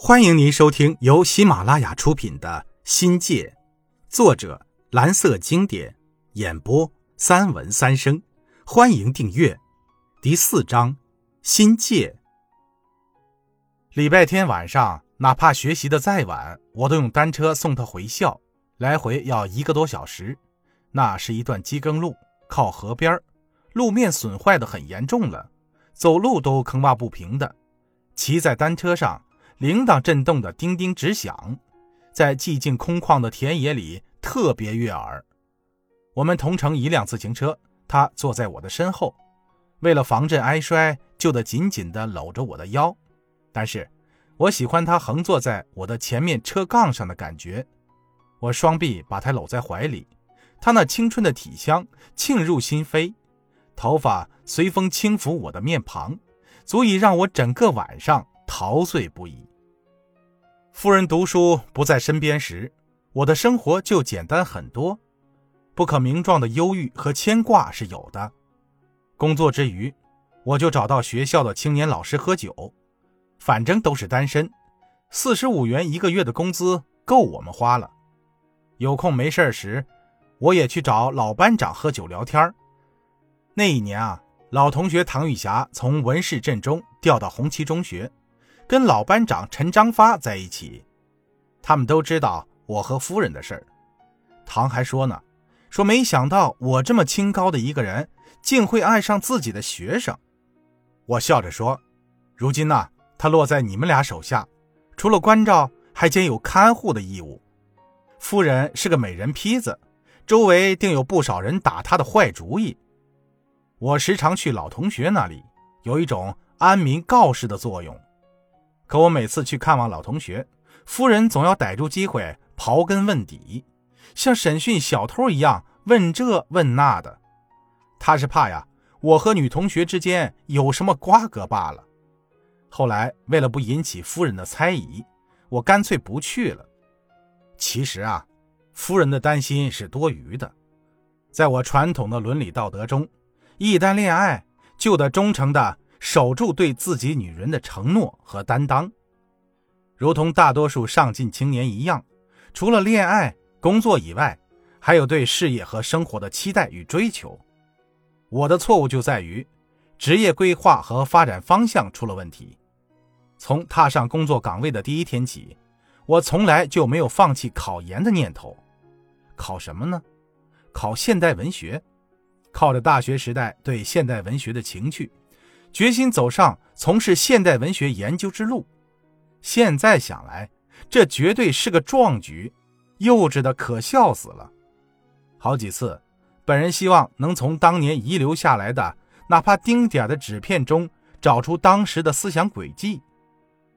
欢迎您收听由喜马拉雅出品的《新界》，作者蓝色经典，演播三文三生。欢迎订阅。第四章，心界。礼拜天晚上，哪怕学习的再晚，我都用单车送他回校，来回要一个多小时。那是一段机耕路，靠河边，路面损坏的很严重了，走路都坑洼不平的。骑在单车上。铃铛震动的叮叮直响，在寂静空旷的田野里特别悦耳。我们同乘一辆自行车，他坐在我的身后，为了防震挨摔，就得紧紧地搂着我的腰。但是，我喜欢他横坐在我的前面车杠上的感觉。我双臂把他搂在怀里，他那青春的体香沁入心扉，头发随风轻拂我的面庞，足以让我整个晚上陶醉不已。夫人读书不在身边时，我的生活就简单很多。不可名状的忧郁和牵挂是有的。工作之余，我就找到学校的青年老师喝酒，反正都是单身，四十五元一个月的工资够我们花了。有空没事时，我也去找老班长喝酒聊天那一年啊，老同学唐玉霞从文市镇中调到红旗中学。跟老班长陈章发在一起，他们都知道我和夫人的事儿。唐还说呢，说没想到我这么清高的一个人，竟会爱上自己的学生。我笑着说：“如今呢，他落在你们俩手下，除了关照，还兼有看护的义务。夫人是个美人坯子，周围定有不少人打他的坏主意。我时常去老同学那里，有一种安民告示的作用。”可我每次去看望老同学，夫人总要逮住机会刨根问底，像审讯小偷一样问这问那的。他是怕呀，我和女同学之间有什么瓜葛罢了。后来为了不引起夫人的猜疑，我干脆不去了。其实啊，夫人的担心是多余的。在我传统的伦理道德中，一旦恋爱就得忠诚的。守住对自己女人的承诺和担当，如同大多数上进青年一样，除了恋爱、工作以外，还有对事业和生活的期待与追求。我的错误就在于，职业规划和发展方向出了问题。从踏上工作岗位的第一天起，我从来就没有放弃考研的念头。考什么呢？考现代文学。靠着大学时代对现代文学的情趣。决心走上从事现代文学研究之路。现在想来，这绝对是个壮举，幼稚的可笑死了。好几次，本人希望能从当年遗留下来的哪怕丁点的纸片中找出当时的思想轨迹，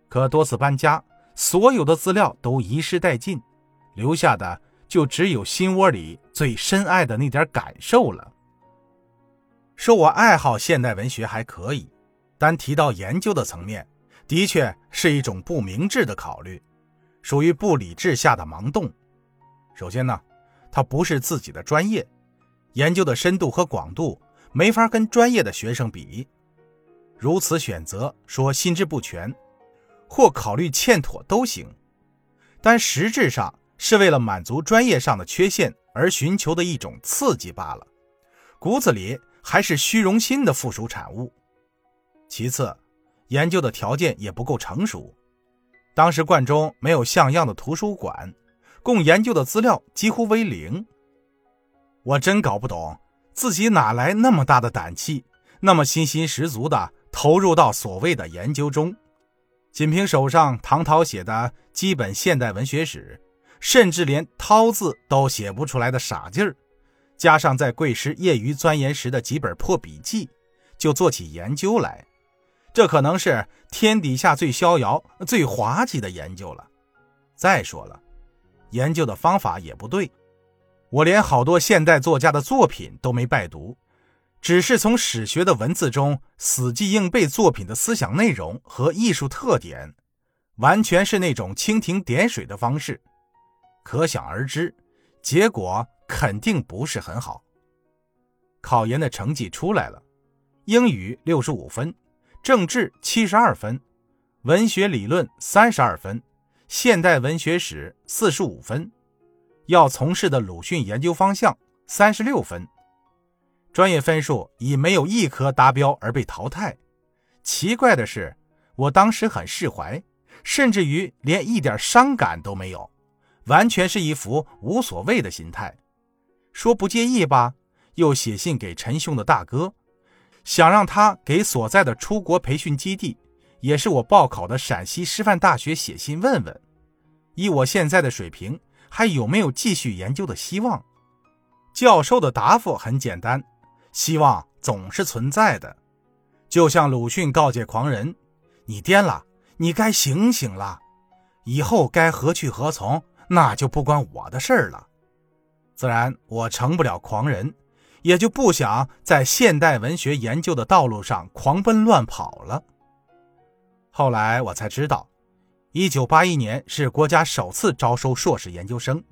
可多次搬家，所有的资料都遗失殆尽，留下的就只有心窝里最深爱的那点感受了。说我爱好现代文学还可以，但提到研究的层面，的确是一种不明智的考虑，属于不理智下的盲动。首先呢，它不是自己的专业，研究的深度和广度没法跟专业的学生比。如此选择，说心智不全，或考虑欠妥都行，但实质上是为了满足专业上的缺陷而寻求的一种刺激罢了，骨子里。还是虚荣心的附属产物。其次，研究的条件也不够成熟。当时冠中没有像样的图书馆，供研究的资料几乎为零。我真搞不懂自己哪来那么大的胆气，那么信心十足的投入到所谓的研究中。仅凭手上唐涛写的基本现代文学史，甚至连“涛”字都写不出来的傻劲儿。加上在贵师业余钻研时的几本破笔记，就做起研究来，这可能是天底下最逍遥、最滑稽的研究了。再说了，研究的方法也不对，我连好多现代作家的作品都没拜读，只是从史学的文字中死记硬背作品的思想内容和艺术特点，完全是那种蜻蜓点水的方式，可想而知，结果。肯定不是很好。考研的成绩出来了，英语六十五分，政治七十二分，文学理论三十二分，现代文学史四十五分，要从事的鲁迅研究方向三十六分。专业分数以没有一科达标而被淘汰。奇怪的是，我当时很释怀，甚至于连一点伤感都没有，完全是一副无所谓的心态。说不介意吧，又写信给陈兄的大哥，想让他给所在的出国培训基地，也是我报考的陕西师范大学写信问问，以我现在的水平，还有没有继续研究的希望？教授的答复很简单。希望总是存在的，就像鲁迅告诫狂人：“你癫了，你该醒醒了。以后该何去何从，那就不关我的事儿了。”自然，我成不了狂人，也就不想在现代文学研究的道路上狂奔乱跑了。后来我才知道，1981年是国家首次招收硕士研究生，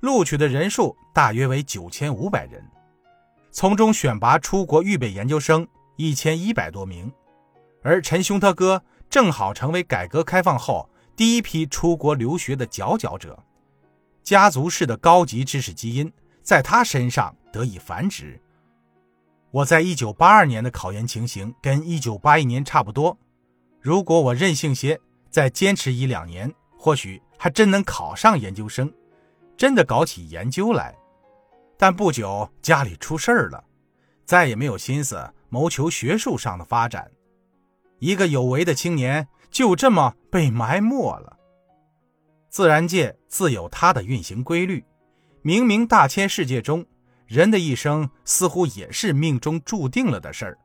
录取的人数大约为9500人。从中选拔出国预备研究生一千一百多名，而陈兄他哥正好成为改革开放后第一批出国留学的佼佼者，家族式的高级知识基因在他身上得以繁殖。我在一九八二年的考研情形跟一九八一年差不多，如果我任性些，再坚持一两年，或许还真能考上研究生，真的搞起研究来。但不久家里出事儿了，再也没有心思谋求学术上的发展。一个有为的青年就这么被埋没了。自然界自有它的运行规律，冥冥大千世界中，人的一生似乎也是命中注定了的事儿。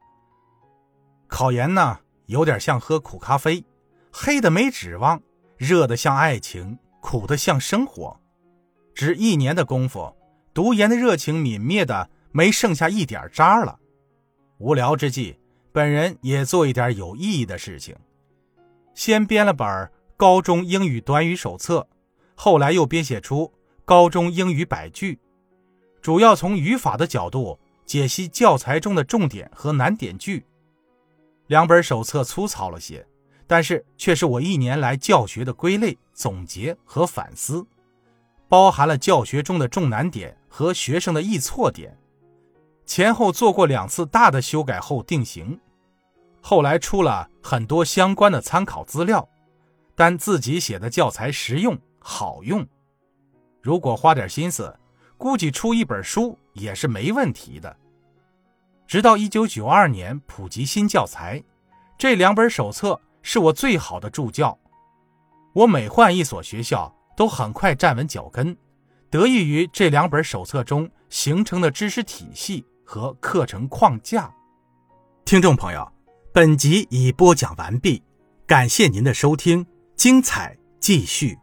考研呢，有点像喝苦咖啡，黑的没指望，热的像爱情，苦的像生活。只一年的功夫。读研的热情泯灭的没剩下一点渣了。无聊之际，本人也做一点有意义的事情。先编了本《高中英语短语手册》，后来又编写出《高中英语百句》，主要从语法的角度解析教材中的重点和难点句。两本手册粗糙了些，但是却是我一年来教学的归类、总结和反思。包含了教学中的重难点和学生的易错点，前后做过两次大的修改后定型，后来出了很多相关的参考资料，但自己写的教材实用好用，如果花点心思，估计出一本书也是没问题的。直到一九九二年普及新教材，这两本手册是我最好的助教，我每换一所学校。都很快站稳脚跟，得益于这两本手册中形成的知识体系和课程框架。听众朋友，本集已播讲完毕，感谢您的收听，精彩继续。